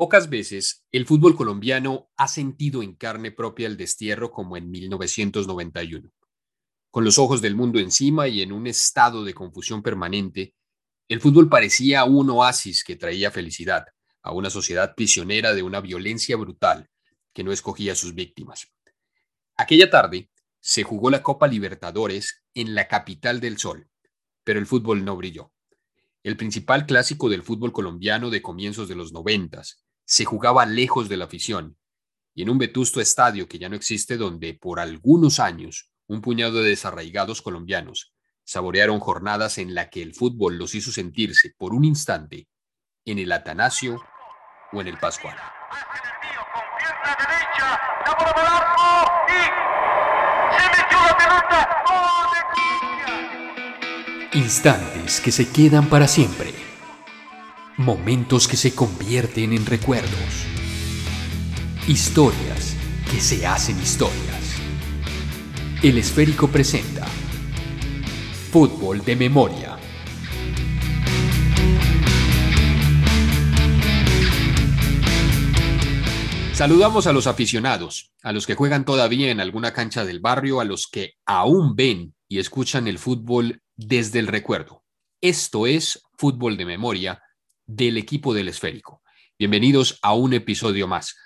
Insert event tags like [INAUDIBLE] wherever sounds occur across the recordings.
Pocas veces el fútbol colombiano ha sentido en carne propia el destierro como en 1991. Con los ojos del mundo encima y en un estado de confusión permanente, el fútbol parecía un oasis que traía felicidad a una sociedad prisionera de una violencia brutal que no escogía sus víctimas. Aquella tarde se jugó la Copa Libertadores en la capital del Sol, pero el fútbol no brilló. El principal clásico del fútbol colombiano de comienzos de los noventas, se jugaba lejos de la afición y en un vetusto estadio que ya no existe donde por algunos años un puñado de desarraigados colombianos saborearon jornadas en la que el fútbol los hizo sentirse por un instante en el Atanasio o en el Pascual. Instantes que se quedan para siempre Momentos que se convierten en recuerdos. Historias que se hacen historias. El esférico presenta Fútbol de Memoria. Saludamos a los aficionados, a los que juegan todavía en alguna cancha del barrio, a los que aún ven y escuchan el fútbol desde el recuerdo. Esto es Fútbol de Memoria del equipo del esférico. Bienvenidos a un episodio más.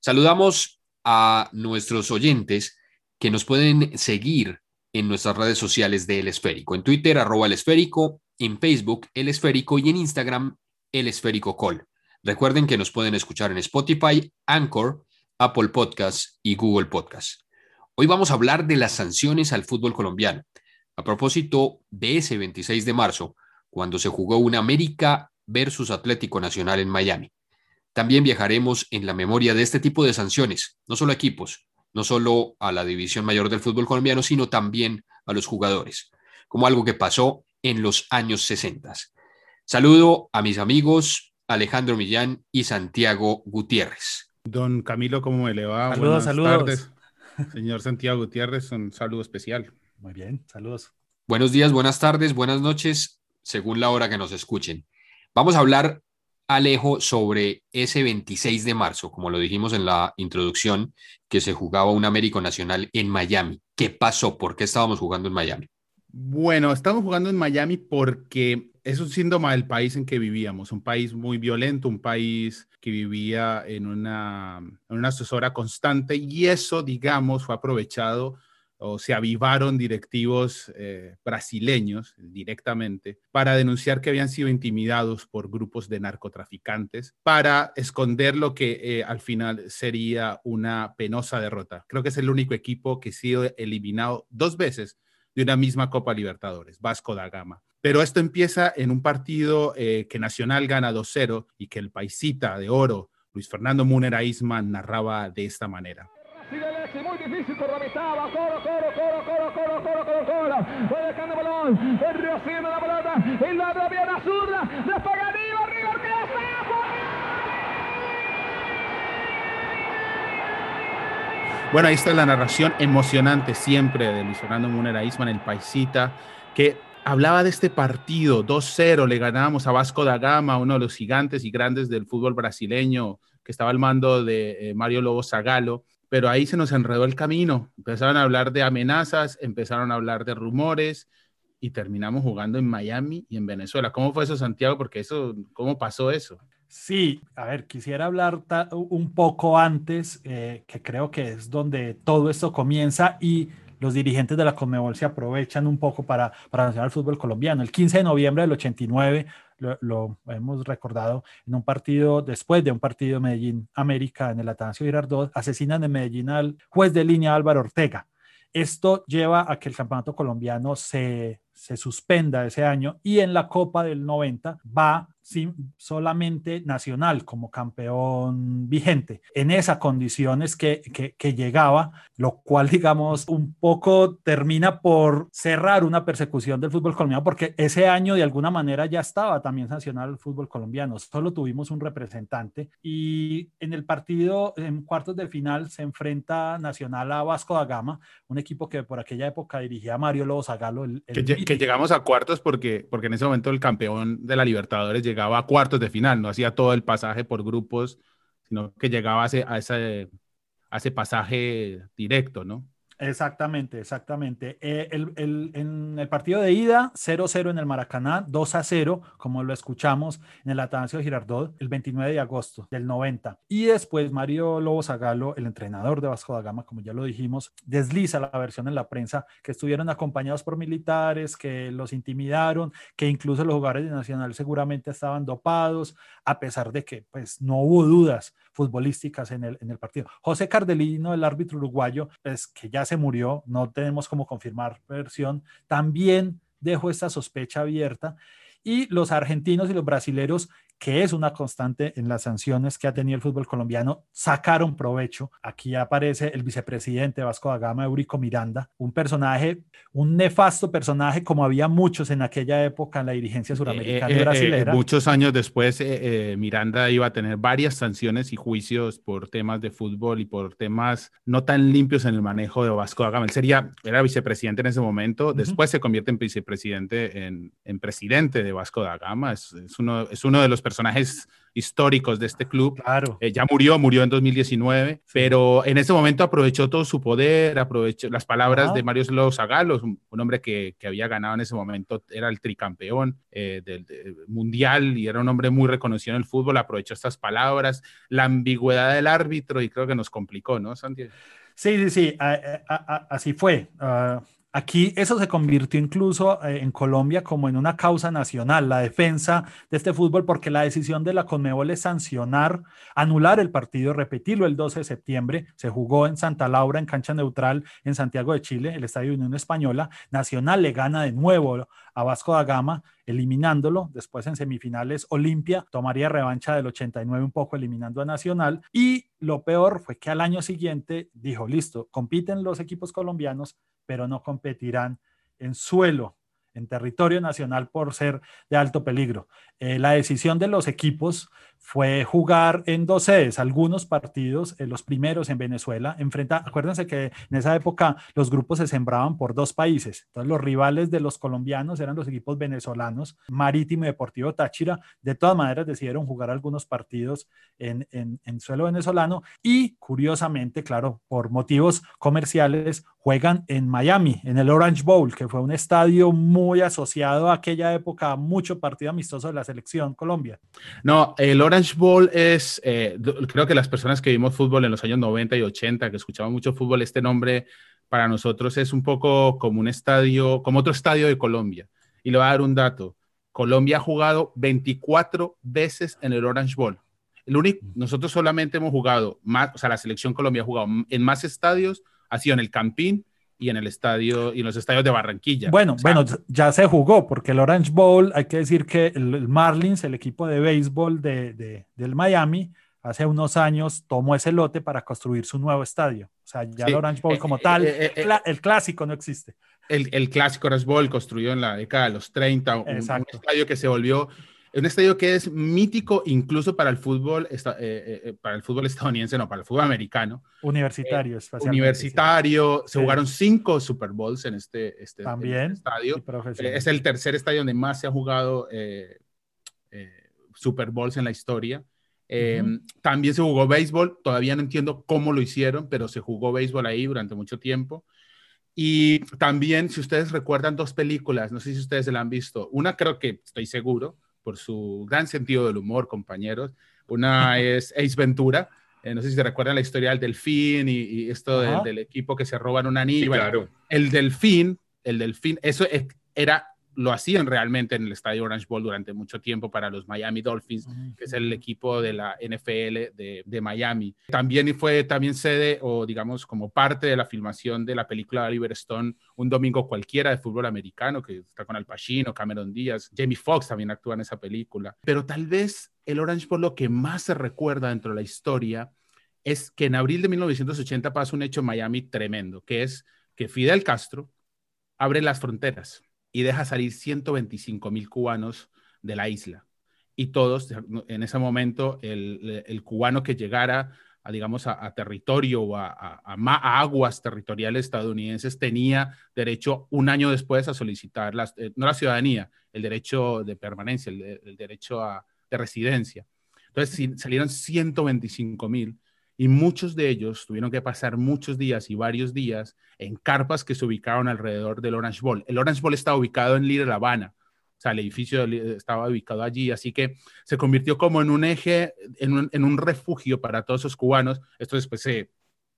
Saludamos a nuestros oyentes que nos pueden seguir en nuestras redes sociales de El Esférico. En Twitter, arroba El Esférico, en Facebook, El Esférico y en Instagram, El Esférico Call. Recuerden que nos pueden escuchar en Spotify, Anchor, Apple Podcasts y Google Podcasts. Hoy vamos a hablar de las sanciones al fútbol colombiano. A propósito de ese 26 de marzo, cuando se jugó una América versus Atlético Nacional en Miami. También viajaremos en la memoria de este tipo de sanciones, no solo a equipos, no solo a la división mayor del fútbol colombiano, sino también a los jugadores, como algo que pasó en los años 60. Saludo a mis amigos Alejandro Millán y Santiago Gutiérrez. Don Camilo, ¿cómo me le va? Saludos, saludos. Señor Santiago Gutiérrez, un saludo especial. Muy bien, saludos. Buenos días, buenas tardes, buenas noches, según la hora que nos escuchen. Vamos a hablar, Alejo, sobre ese 26 de marzo, como lo dijimos en la introducción, que se jugaba un Américo Nacional en Miami. ¿Qué pasó? ¿Por qué estábamos jugando en Miami? Bueno, estamos jugando en Miami porque es un síntoma del país en que vivíamos, un país muy violento, un país que vivía en una, en una asesora constante y eso, digamos, fue aprovechado o se avivaron directivos eh, brasileños directamente para denunciar que habían sido intimidados por grupos de narcotraficantes para esconder lo que eh, al final sería una penosa derrota. Creo que es el único equipo que ha sido eliminado dos veces de una misma Copa Libertadores, Vasco da Gama. Pero esto empieza en un partido eh, que Nacional gana 2-0 y que el paisita de oro, Luis Fernando Munera Isman, narraba de esta manera muy difícil por la mitad, va Coro, Coro, Coro, Coro, Coro, Coro, Coro, Coro, va dejando balón, recibe la pelota, y la otra viene a zurda, despega arriba, arriba, Bueno, ahí está la narración emocionante siempre de Luis Fernando Munera Isman, el paisita, que hablaba de este partido, 2-0, le ganábamos a Vasco da Gama, uno de los gigantes y grandes del fútbol brasileño, que estaba al mando de eh, Mario Lobo Zagalo, pero ahí se nos enredó el camino. Empezaron a hablar de amenazas, empezaron a hablar de rumores y terminamos jugando en Miami y en Venezuela. ¿Cómo fue eso, Santiago? Porque eso, ¿cómo pasó eso? Sí, a ver, quisiera hablar un poco antes, eh, que creo que es donde todo esto comienza y los dirigentes de la Conmebol se aprovechan un poco para, para anunciar el fútbol colombiano. El 15 de noviembre del 89 lo, hemos recordado en un partido, después de un partido Medellín-América en el Atanasio Girardot, asesinan en Medellín al juez de línea Álvaro Ortega. Esto lleva a que el campeonato colombiano se, se suspenda ese año y en la Copa del 90 va solamente nacional como campeón vigente. En esas condiciones que, que, llegaba, lo cual, [LAUGHS] digamos, un poco termina por cerrar una persecución del fútbol colombiano, porque ese año de alguna manera ya estaba también sancionado el fútbol colombiano. Solo tuvimos un representante y en el partido, en cuartos de final, se enfrenta Nacional a Vasco da Gama, un equipo que por aquella época dirigía Mario Lobo Zagalo. El, que, llegamos a cuartos porque, porque en ese momento el campeón de la Libertadores llegaba a cuartos de final, no hacía todo el pasaje por grupos sino que llegaba a ese, a ese, a ese pasaje directo, ¿no? Exactamente, exactamente. Eh, el, en el partido de ida, 0-0 en el Maracaná, 2-0, como lo escuchamos en el Atanasio Girardot, el 29 de agosto del 90. Y después Mario Lobo Zagalo, el entrenador de Vasco da Gama, como ya lo dijimos, desliza la versión en la prensa que estuvieron acompañados por militares, que los intimidaron, que incluso los jugadores de Nacional seguramente estaban dopados, a pesar de que pues no hubo dudas futbolísticas en el, en el partido. José Cardelino, el árbitro uruguayo, pues que ya se murió, no tenemos como confirmar versión, también dejó esta sospecha abierta y los argentinos y los brasileros que es una constante en las sanciones que ha tenido el fútbol colombiano, sacaron provecho. Aquí aparece el vicepresidente Vasco da Gama, Eurico Miranda, un personaje, un nefasto personaje, como había muchos en aquella época en la dirigencia suramericana y eh, eh, eh, brasilera. muchos años después, Miranda iba a tener varias sanciones y juicios por temas de fútbol y por temas no tan limpios en el manejo de Vasco da Gama. Él sería, era vicepresidente en ese momento, después se convierte en vicepresidente, en, en, presidente de Vasco da Gama. Es, es, uno, es uno de los personajes históricos de este club. Claro. Eh, ya murió, murió en 2019, pero en ese momento aprovechó todo su poder, aprovechó las palabras de Mario Zagalos, un, un, hombre que, que, había ganado en ese momento, era el tricampeón eh, del, del, mundial y era un hombre muy reconocido en el fútbol, aprovechó estas palabras, la ambigüedad del árbitro y creo que nos complicó, ¿no, Santiago? Sí, sí, sí, a, a, a, así fue. Uh, Aquí eso se convirtió incluso eh, en Colombia como en una causa nacional, la defensa de este fútbol, porque la decisión de la Conmebol es sancionar, anular el partido, repetirlo el 12 de septiembre. Se jugó en Santa Laura, en cancha neutral, en Santiago de Chile, el Estadio Unión Española. Nacional le gana de nuevo a Vasco da Gama, eliminándolo. Después en semifinales, Olimpia tomaría revancha del 89 un poco, eliminando a Nacional. Y lo peor fue que al año siguiente dijo, listo, compiten los equipos colombianos, pero no competirán en suelo, en territorio nacional por ser de alto peligro. Eh, la decisión de los equipos fue jugar en dos sedes, algunos partidos, eh, los primeros en Venezuela, enfrenta, acuérdense que en esa época los grupos se sembraban por dos países, entonces los rivales de los colombianos eran los equipos venezolanos, Marítimo y Deportivo Táchira, de todas maneras decidieron jugar algunos partidos en, en, en suelo venezolano y curiosamente, claro, por motivos comerciales, juegan en Miami, en el Orange Bowl, que fue un estadio muy asociado a aquella época, mucho partido amistoso de la selección Colombia. No, el Orange Bowl es, eh, creo que las personas que vimos fútbol en los años 90 y 80, que escuchaban mucho fútbol, este nombre para nosotros es un poco como un estadio, como otro estadio de Colombia. Y le voy a dar un dato. Colombia ha jugado 24 veces en el Orange Bowl. El único, nosotros solamente hemos jugado más, o sea, la selección Colombia ha jugado en más estadios, ha sido en el Campín, y en el estadio y en los estadios de Barranquilla. Bueno, o sea, bueno, ya se jugó porque el Orange Bowl, hay que decir que el, el Marlins, el equipo de béisbol de, de, del Miami, hace unos años tomó ese lote para construir su nuevo estadio. O sea, ya sí. el Orange Bowl como eh, tal, eh, eh, el clásico no existe. El, el, clásico Orange Bowl construyó en la década de los 30, un, un estadio que se volvió un estadio que es mítico incluso para el fútbol, eh, eh, para el fútbol estadounidense, no, para el fútbol americano. Universitario, eh, Universitario, sí. se jugaron cinco Super Bowls en este, este, También, en este estadio. Es el tercer estadio donde más se ha jugado eh, Super Bowls en la historia. Eh, uh -huh. También se jugó béisbol, todavía no entiendo cómo lo hicieron, pero se jugó béisbol ahí durante mucho tiempo. Y también, si ustedes recuerdan dos películas, no sé si ustedes se la han visto, una creo que estoy seguro, por su gran sentido del humor, compañeros. Una [LAUGHS] es Ace Ventura, eh, no sé si se recuerdan la historia del delfín y, y esto del, del, equipo que se roban un anillo. Sí, claro. El delfín, el delfín, eso era lo hacían realmente en el estadio Orange Bowl durante mucho tiempo para los Miami Dolphins, que es el equipo de la NFL de, de, Miami. También fue también sede o digamos como parte de la filmación de la película de Oliver Stone, Un Domingo Cualquiera de fútbol americano, que está con Al Pacino, Cameron Díaz, Jamie Foxx también actúa en esa película. Pero tal vez el Orange Bowl lo que más se recuerda dentro de la historia es que en abril de 1980 pasa un hecho en Miami tremendo, que es que Fidel Castro abre las fronteras y deja salir 125 mil cubanos de la isla. Y todos, en ese momento, el, el cubano que llegara a, digamos, a, territorio o a, a, a, aguas territoriales estadounidenses tenía derecho un año después a solicitar, eh, no la ciudadanía, el derecho de permanencia, el, el derecho de residencia. Entonces salieron 125 mil y muchos de ellos tuvieron que pasar muchos días y varios días en carpas que se ubicaron alrededor del Orange Bowl. El Orange Bowl estaba ubicado en Little Havana, o sea, el edificio estaba ubicado allí, así que se convirtió como en un eje, en un, refugio para todos esos cubanos. Esto después se,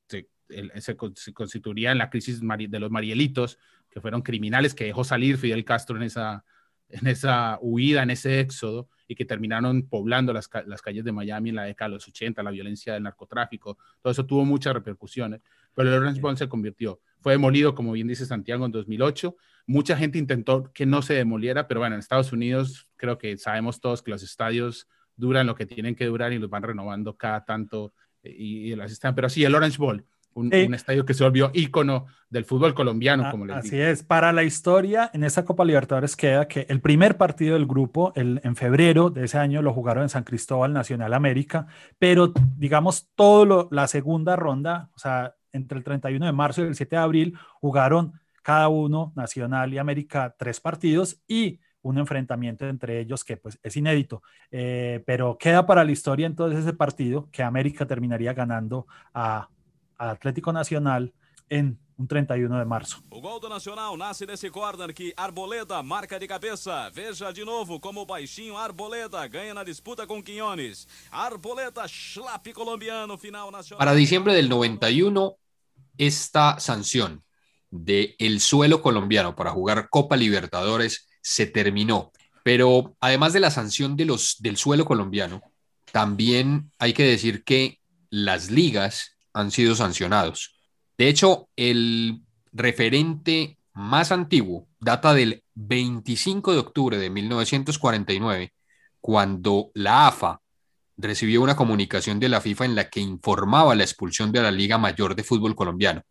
se, constituiría en la crisis de los Marielitos, que fueron criminales que dejó salir Fidel Castro en esa, en esa huida, en ese éxodo, y que terminaron poblando las, las, calles de Miami en la década de los 80, la violencia del narcotráfico, todo eso tuvo muchas repercusiones, pero el Orange Bowl se convirtió. Fue demolido, como bien dice Santiago, en 2008. Mucha gente intentó que no se demoliera, pero bueno, en Estados Unidos creo que sabemos todos que los estadios duran lo que tienen que durar y los van renovando cada tanto eh, y, las están. Pero sí, el Orange Bowl, un, estadio que se volvió ícono del fútbol colombiano, ah, como les Así es, para la historia, en esta Copa Libertadores queda que el primer partido del grupo, el, en febrero de ese año, lo jugaron en San Cristóbal Nacional América, pero digamos, todo la segunda ronda, o sea, entre el 31 de marzo y el 7 de abril, jugaron cada uno, Nacional y América, tres partidos y un enfrentamiento entre ellos que pues es inédito, eh, pero queda para la historia entonces ese partido que América terminaría ganando a, a Atlético Nacional en un 31 de marzo. O gol do Nacional nasce desse corner que Arboleda marca de cabeça. Veja de novo como o baixinho Arboleda ganha na disputa com Quiñones. Arboleda, schlap colombiano, final nacional. Para diciembre del 91, esta sanción del el suelo colombiano para jugar Copa Libertadores se terminó. Pero además de la sanción de los, del suelo colombiano, también hay que decir que las ligas han sido sancionados. De hecho, el referente más antiguo data del 25 de octubre de 1949, cuando la AFA recibió una comunicación de la FIFA en la que informaba la expulsión de la Liga Mayor de Fútbol Colombiano,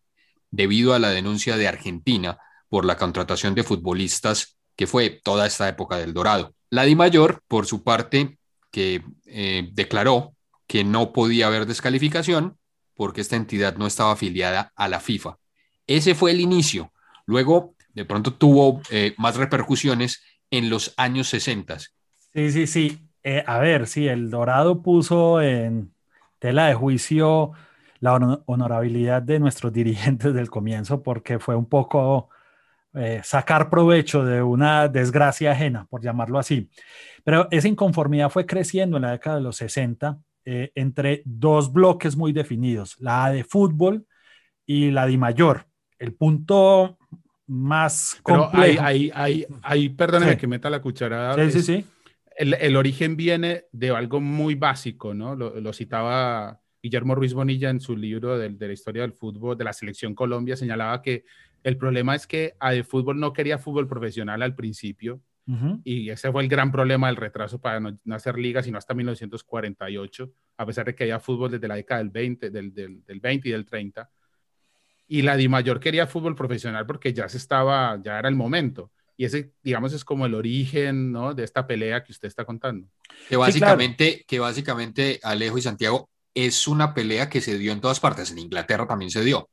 debido a la denuncia de Argentina por la contratación de futbolistas que fue toda esta época del Dorado. La Di Mayor, por su parte, que eh, declaró que no podía haber descalificación porque esta entidad no estaba afiliada a la FIFA. Ese fue el inicio. Luego, de pronto tuvo eh, más repercusiones en los años 60. Sí, sí, sí. Eh, a ver, sí, el Dorado puso en tela de juicio la honorabilidad de nuestros [LAUGHS] dirigentes del comienzo porque fue un poco eh, sacar provecho de una desgracia ajena, por llamarlo así. Pero esa inconformidad fue creciendo en la década de los 60 eh, entre dos bloques muy definidos, la de fútbol y la de mayor. El punto más complejo. Ahí, ahí, ahí, perdóneme que meta la cucharada. Sí, sí, sí el, origen viene de algo muy básico, ¿no? Lo, citaba Guillermo Ruiz Bonilla en su libro de, la historia del fútbol, de la selección Colombia, señalaba que el problema es que fútbol no quería fútbol profesional al principio, y ese fue el gran problema del retraso para no, hacer ligas, sino hasta 1948, a pesar de que había fútbol desde la década del 20, del, del, del 20 y del 30. Y la Di Mayor quería fútbol profesional porque ya se estaba, ya era el momento. Y ese, digamos, es como el origen ¿no? de esta pelea que usted está contando. Que básicamente, que básicamente, Alejo y Santiago, es una pelea que se dio en todas partes. En Inglaterra también se dio.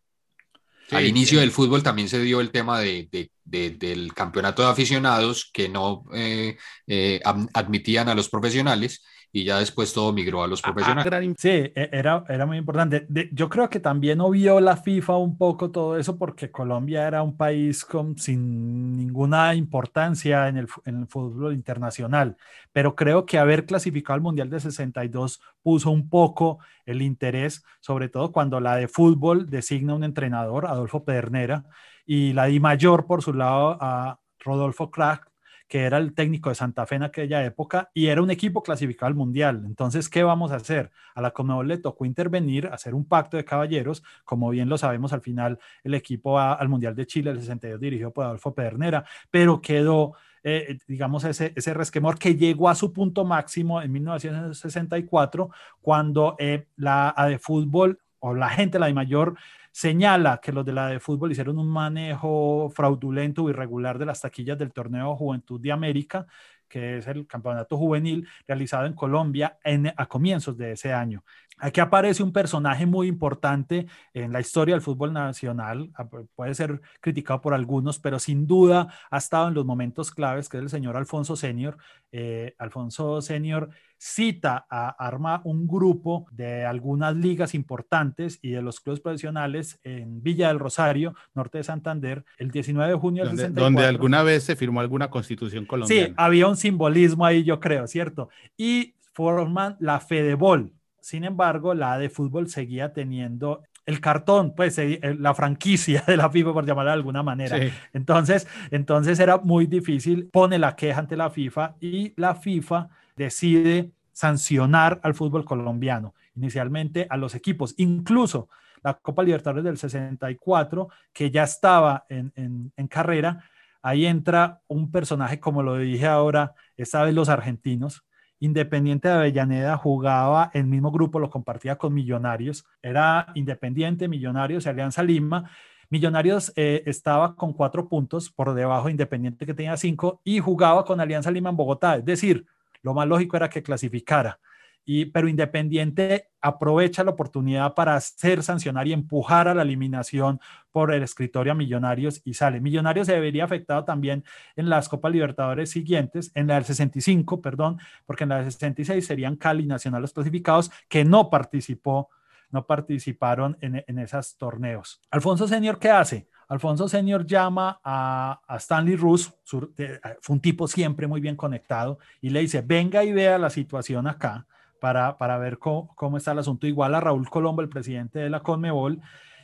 Al inicio del fútbol también se dio el tema de, de, del campeonato de aficionados que no eh, eh, admitían a los profesionales y ya después todo migró a los ah, profesionales. Sí, e, era, era muy importante. yo creo que también obvió la FIFA un poco todo eso porque Colombia era un país con, sin ninguna importancia en el, en el fútbol internacional, pero creo que haber clasificado al Mundial de 62 puso un poco el interés, sobre todo cuando la de fútbol designa un entrenador, Adolfo Pedernera, y la de mayor por su lado a Rodolfo Crack, que era el técnico de Santa Fe en aquella época y era un equipo clasificado al Mundial. Entonces, ¿qué vamos a hacer? A la Conmebol le tocó intervenir, hacer un pacto de caballeros. Como bien lo sabemos, al final el equipo va al Mundial de Chile, el 62, dirigido por Adolfo Pedernera, pero quedó eh, digamos, ese, ese resquemor que llegó a su punto máximo en 1964, cuando eh, la de fútbol o la gente, la de mayor, señala que los de la de fútbol hicieron un manejo fraudulento o irregular de las taquillas del torneo Juventud de América, que es el campeonato juvenil realizado en Colombia en, a comienzos de ese año. Aquí aparece un personaje muy importante en la historia del fútbol nacional, puede ser criticado por algunos, pero sin duda ha estado en los momentos claves, que es el señor Alfonso Senior. Eh, Alfonso Senior cita a arma un grupo de algunas ligas importantes y de los clubes profesionales en Villa del Rosario, norte de Santander, el 19 de junio del Donde, 64. donde alguna vez se firmó alguna constitución colombiana. Sí, había un simbolismo ahí, yo creo, ¿cierto? Y forman la Fedebol. Sin embargo, la de fútbol seguía teniendo el cartón, pues eh, la franquicia de la FIFA, por llamarla de alguna manera. Sí. Entonces, entonces era muy difícil, pone la queja ante la FIFA y la FIFA decide sancionar al fútbol colombiano, inicialmente a los equipos, incluso la Copa Libertadores del 64, que ya estaba en, en, carrera, ahí entra un personaje, como lo dije ahora, esta vez los argentinos, Independiente de Avellaneda jugaba el mismo grupo, lo compartía con Millonarios. Era Independiente, Millonarios y Alianza Lima. Millonarios eh, estaba con cuatro puntos por debajo de Independiente que tenía cinco y jugaba con Alianza Lima en Bogotá. Es decir, lo más lógico era que clasificara. Y, pero Independiente aprovecha la oportunidad para hacer sancionar y empujar a la eliminación por el escritorio a Millonarios y sale. Millonarios se vería afectado también en las Copas Libertadores siguientes, en la del 65, perdón, porque en la del 66 serían Cali Nacional los clasificados que no participó, no participaron en, en esos torneos. Alfonso Senior, ¿qué hace? Alfonso Senior llama a, a Stanley Rus, fue un tipo siempre muy bien conectado, y le dice, venga y vea la situación acá para, para ver cómo, cómo, está el asunto. Igual a Raúl Colombo, el presidente de la Conmebol,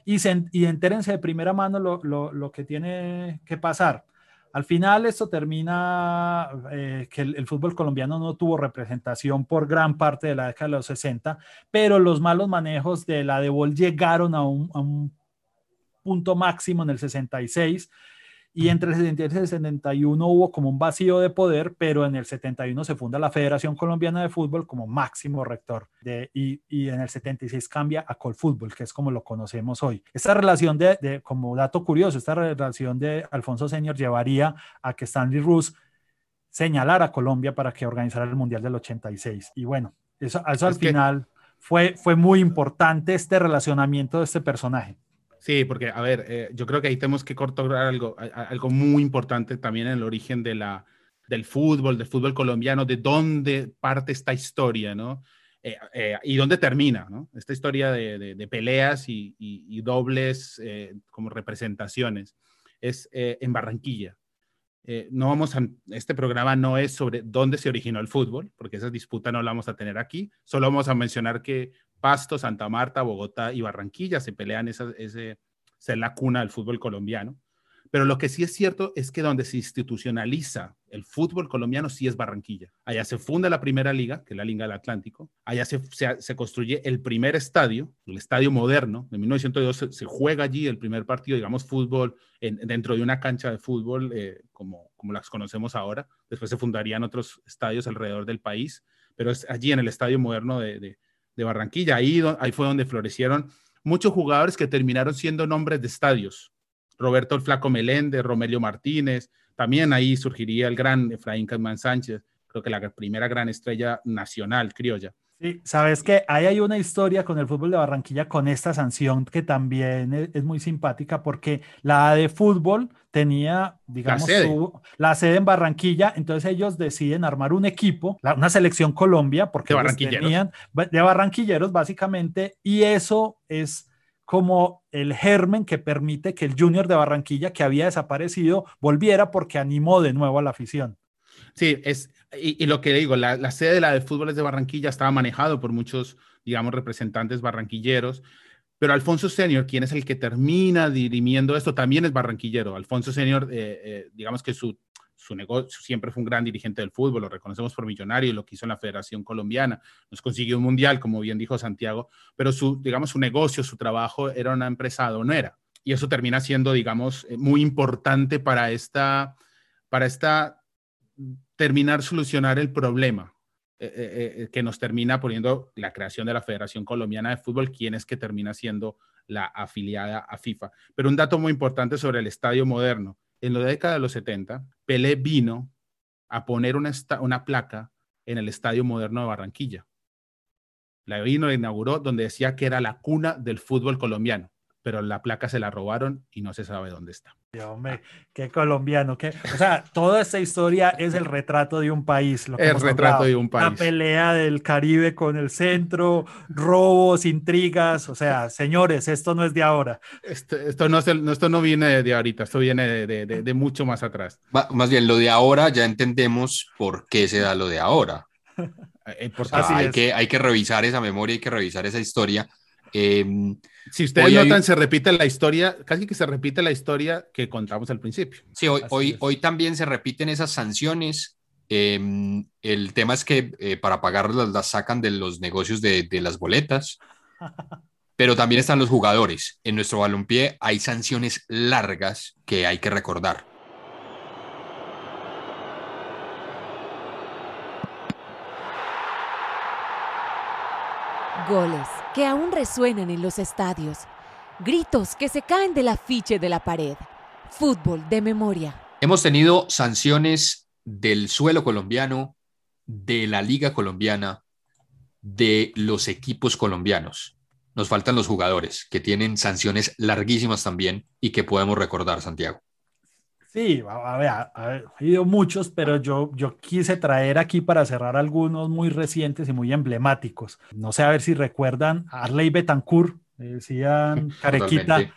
y, se, y entérense de primera mano lo, lo, lo, que tiene que pasar. Al final esto termina eh, que el, el, fútbol colombiano no tuvo representación por gran parte de la década de los 60, pero los malos manejos de la Debol llegaron a un, a un punto máximo en el 66 y entre el 76 y el 71 hubo como un vacío de poder, pero en el 71 se funda la Federación Colombiana de Fútbol como máximo rector de, y, y, en el 76 cambia a Colfútbol, que es como lo conocemos hoy. Esta relación de, de, como dato curioso, esta relación de Alfonso Senior llevaría a que Stanley Rus señalara a Colombia para que organizara el Mundial del 86. Y bueno, eso, eso al final fue, fue muy importante este relacionamiento de este personaje. Sí, porque, a ver, eh, yo creo que ahí tenemos que cortar algo, algo muy importante también en el origen de la, del fútbol, del fútbol colombiano, de dónde parte esta historia, ¿no? Eh, eh, y dónde termina, ¿no? Esta historia de, de, de peleas y, y, y dobles eh, como representaciones. Es en Barranquilla. no vamos a, este programa no es sobre dónde se originó el fútbol, porque esa disputa no la vamos a tener aquí. Solo vamos a mencionar que Pasto, Santa Marta, Bogotá y Barranquilla se pelean esa, ese, ser la cuna del fútbol colombiano. Pero lo que sí es cierto es que donde se institucionaliza el fútbol colombiano sí es Barranquilla. Allá se funda la primera liga, que es la Liga del Atlántico. Allá se, se, construye el primer estadio, el estadio moderno. En 1902 se, se juega allí el primer partido, digamos, fútbol en, dentro de una cancha de fútbol eh, como, como las conocemos ahora. Después se fundarían otros estadios alrededor del país, pero es allí en el estadio moderno de, de, de Barranquilla. Ahí, ahí fue donde florecieron muchos jugadores que terminaron siendo nombres de estadios. Roberto el Flaco Meléndez, Romelio Martínez, también ahí surgiría el gran Efraín Casman Sánchez, creo que la primera gran estrella nacional criolla. Sí, sabes que ahí hay una historia con el fútbol de Barranquilla con esta sanción que también es muy simpática porque la de fútbol tenía, digamos, la sede. Su, la sede en Barranquilla, entonces ellos deciden armar un equipo, la, una selección Colombia, porque de barranquilleros. tenían de barranquilleros básicamente, y eso es como el germen que permite que el Junior de Barranquilla, que había desaparecido, volviera porque animó de nuevo a la afición. Sí, es, y, y lo que digo, la, la, sede de la de fútbol de Barranquilla estaba manejado por muchos, digamos, representantes barranquilleros, pero Alfonso Senior, quien es el que termina dirimiendo esto, también es barranquillero. Alfonso Senior, eh, eh, digamos que su, su negocio siempre fue un gran dirigente del fútbol, lo reconocemos por millonario, lo que hizo en la Federación Colombiana, nos consiguió un mundial, como bien dijo Santiago, pero su, digamos, su negocio, su trabajo era una empresa aduanera. Y eso termina siendo, digamos, eh, muy importante para esta, para esta terminar solucionar el problema eh, eh, que nos termina poniendo la creación de la Federación Colombiana de Fútbol, quien es que termina siendo la afiliada a FIFA. Pero un dato muy importante sobre el estadio moderno. En la década de los 70, Pelé vino a poner una, una placa en el estadio moderno de Barranquilla. La vino, la inauguró, donde decía que era la cuna del fútbol colombiano. Pero la placa se la robaron y no se sabe dónde está. Dios, hombre, qué colombiano, qué, o sea, toda esta historia es el retrato de un país. Lo el retrato de un país. La pelea del Caribe con el centro, robos, intrigas, o sea, señores, esto no es de ahora. Esto, esto no, esto no viene de ahorita, esto viene de, de, de mucho más atrás. Más bien, lo de ahora ya entendemos por qué se da lo de ahora. Eh, hay, que, hay que revisar esa memoria, hay que revisar esa historia. Em, si ustedes notan, se repite la historia, casi que se repite la historia que contamos al principio. Sí, hoy, hoy, hoy, también se repiten esas sanciones. Em, el tema es que eh, para pagarlas las sacan de los negocios de, de las boletas, [LAUGHS] pero también están los jugadores. En nuestro balompié hay sanciones largas que hay que recordar. Goles que aún resuenan en los estadios. Gritos que se caen del afiche de la pared. Fútbol de memoria. Hemos tenido sanciones del suelo colombiano, de la liga colombiana, de los equipos colombianos. Nos faltan los jugadores, que tienen sanciones larguísimas también y que podemos recordar, Santiago. Sí, a ver, ha habido muchos, pero yo, yo quise traer aquí para cerrar algunos muy recientes y muy emblemáticos. No sé a ver si recuerdan a Arley Betancourt, decían [LAUGHS] Carequita,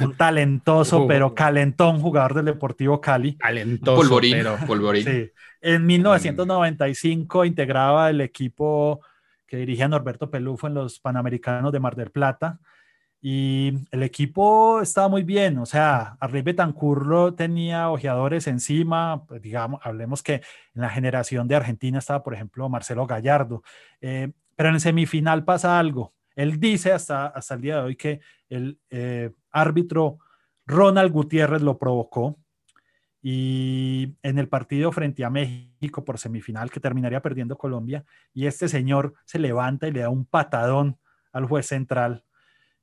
un, talentoso, [LAUGHS] pero calentón jugador del Deportivo Cali. Talentoso, polvorín, pero [LAUGHS] polvorín. Sí. En 1995 integraba el equipo que dirigía Norberto Pelufo en los Panamericanos de Mar del Plata y el equipo estaba muy bien, o sea, Arley Betancurro tenía ojeadores encima, pues digamos, hablemos que en la generación de Argentina estaba, por ejemplo, Marcelo Gallardo, eh, pero en el semifinal pasa algo. Él dice hasta, hasta el día de hoy que el eh, árbitro Ronald Gutiérrez lo provocó y en el partido frente a México por semifinal que terminaría perdiendo Colombia, y este señor se levanta y le da un patadón al juez central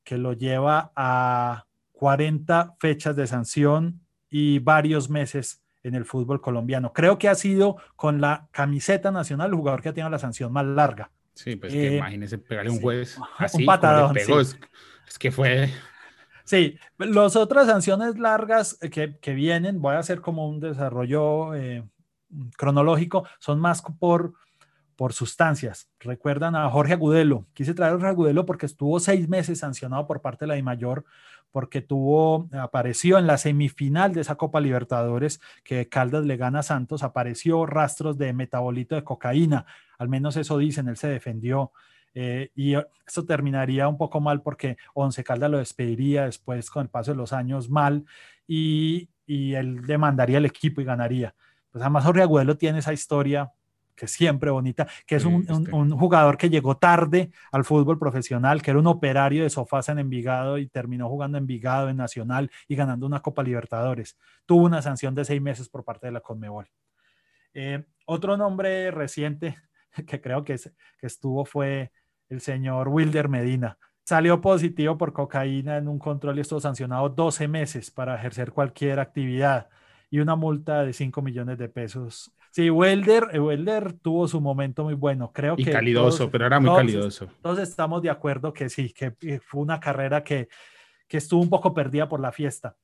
que lo lleva a 40 fechas de sanción y varios meses en el fútbol colombiano. Creo que ha sido con la camiseta nacional el jugador que ha tenido la sanción más larga. Sí, pues que eh, imagínese pegarle un juez así, un patadón. es, que fue. Sí, las otras sanciones largas que, que vienen, voy a hacer como un desarrollo eh, cronológico, son más por por sustancias. Recuerdan a Jorge Agudelo. Quise traer a Jorge Agudelo porque estuvo seis meses sancionado por parte de la DIMAYOR, porque tuvo, apareció en la semifinal de esa Copa Libertadores que Caldas le gana a Santos, apareció rastros de metabolito de cocaína, al menos eso dicen, él se defendió. Eh, y eso terminaría un poco mal porque Once Caldas lo despediría después con el paso de los años mal y, y él demandaría el equipo y ganaría. Pues además Jorge Agudelo tiene esa historia que es siempre bonita, que es un, jugador que llegó tarde al fútbol profesional, que era un operario de sofás en Envigado y terminó jugando en Envigado, en Nacional y ganando una Copa Libertadores. Tuvo una sanción de seis meses por parte de la Conmebol. Eh, otro nombre reciente [LAUGHS] que creo que, que estuvo fue el señor Wilder Medina. Salió positivo por cocaína en un control y estuvo sancionado 12 meses para ejercer cualquier actividad y una multa de 5 millones de pesos Sí, Welder, eh, Welder tuvo su momento muy bueno, creo y que. calidoso, pero era muy calidoso. Todos estamos de acuerdo que sí, que fue una carrera que, que estuvo un poco perdida por la fiesta.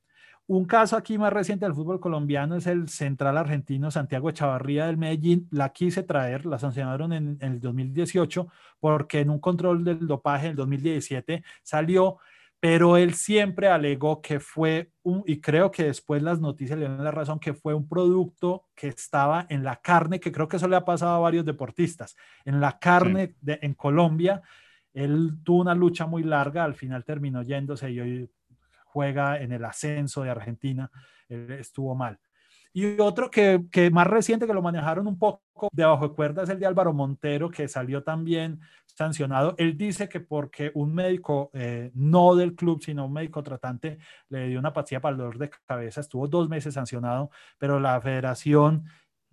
Un caso aquí más reciente del fútbol colombiano es el central argentino Santiago Echavarría del Medellín. La quise traer, la sancionaron en, en el 2018 porque en un control del dopaje en el 2017 salió pero él siempre alegó que fue un, y creo que después las noticias le dan la razón, que fue un producto que estaba en la carne, que creo que eso le ha pasado a varios deportistas, en la carne de, en Colombia. Él tuvo una lucha muy larga, al final terminó yéndose y hoy juega en el ascenso de Argentina, estuvo mal. Y otro que, más reciente que lo manejaron un poco debajo de cuerda es el de Álvaro Montero, que salió también sancionado. Él dice que porque un médico, eh, no del club, sino un médico tratante, le dio una pastilla para el dolor de cabeza, estuvo dos meses sancionado, pero la federación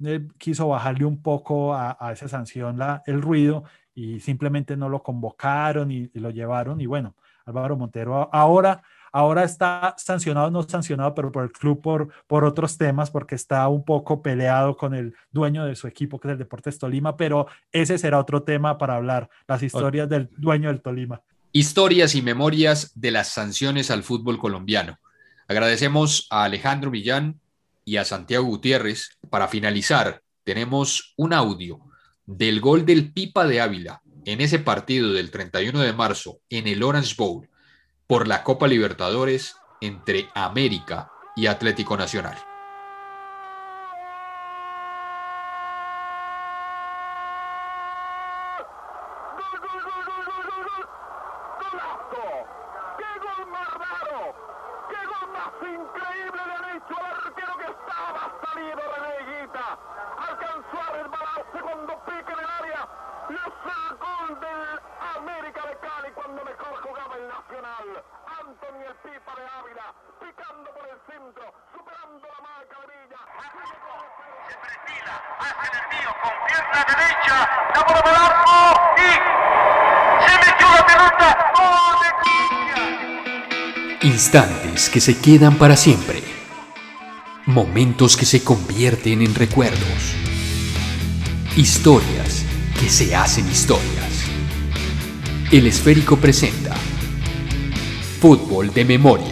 eh, quiso bajarle un poco a, esa sanción el ruido y simplemente no lo convocaron y lo llevaron. Y bueno, Álvaro Montero ahora Ahora está sancionado, no sancionado, pero por el club por, por otros temas, porque está un poco peleado con el dueño de su equipo, que es el Deportes Tolima, pero ese será otro tema para hablar, las historias del dueño del Tolima. Historias y memorias de las sanciones al fútbol colombiano. Agradecemos a Alejandro Millán y a Santiago Gutiérrez. Para finalizar, tenemos un audio del gol del Pipa de Ávila en ese partido del 31 de marzo en el Orange Bowl por la Copa Libertadores entre América y Atlético Nacional. Instantes que se quedan para siempre. Momentos que se convierten en recuerdos. Historias que se hacen historias. El esférico presenta Fútbol de Memoria.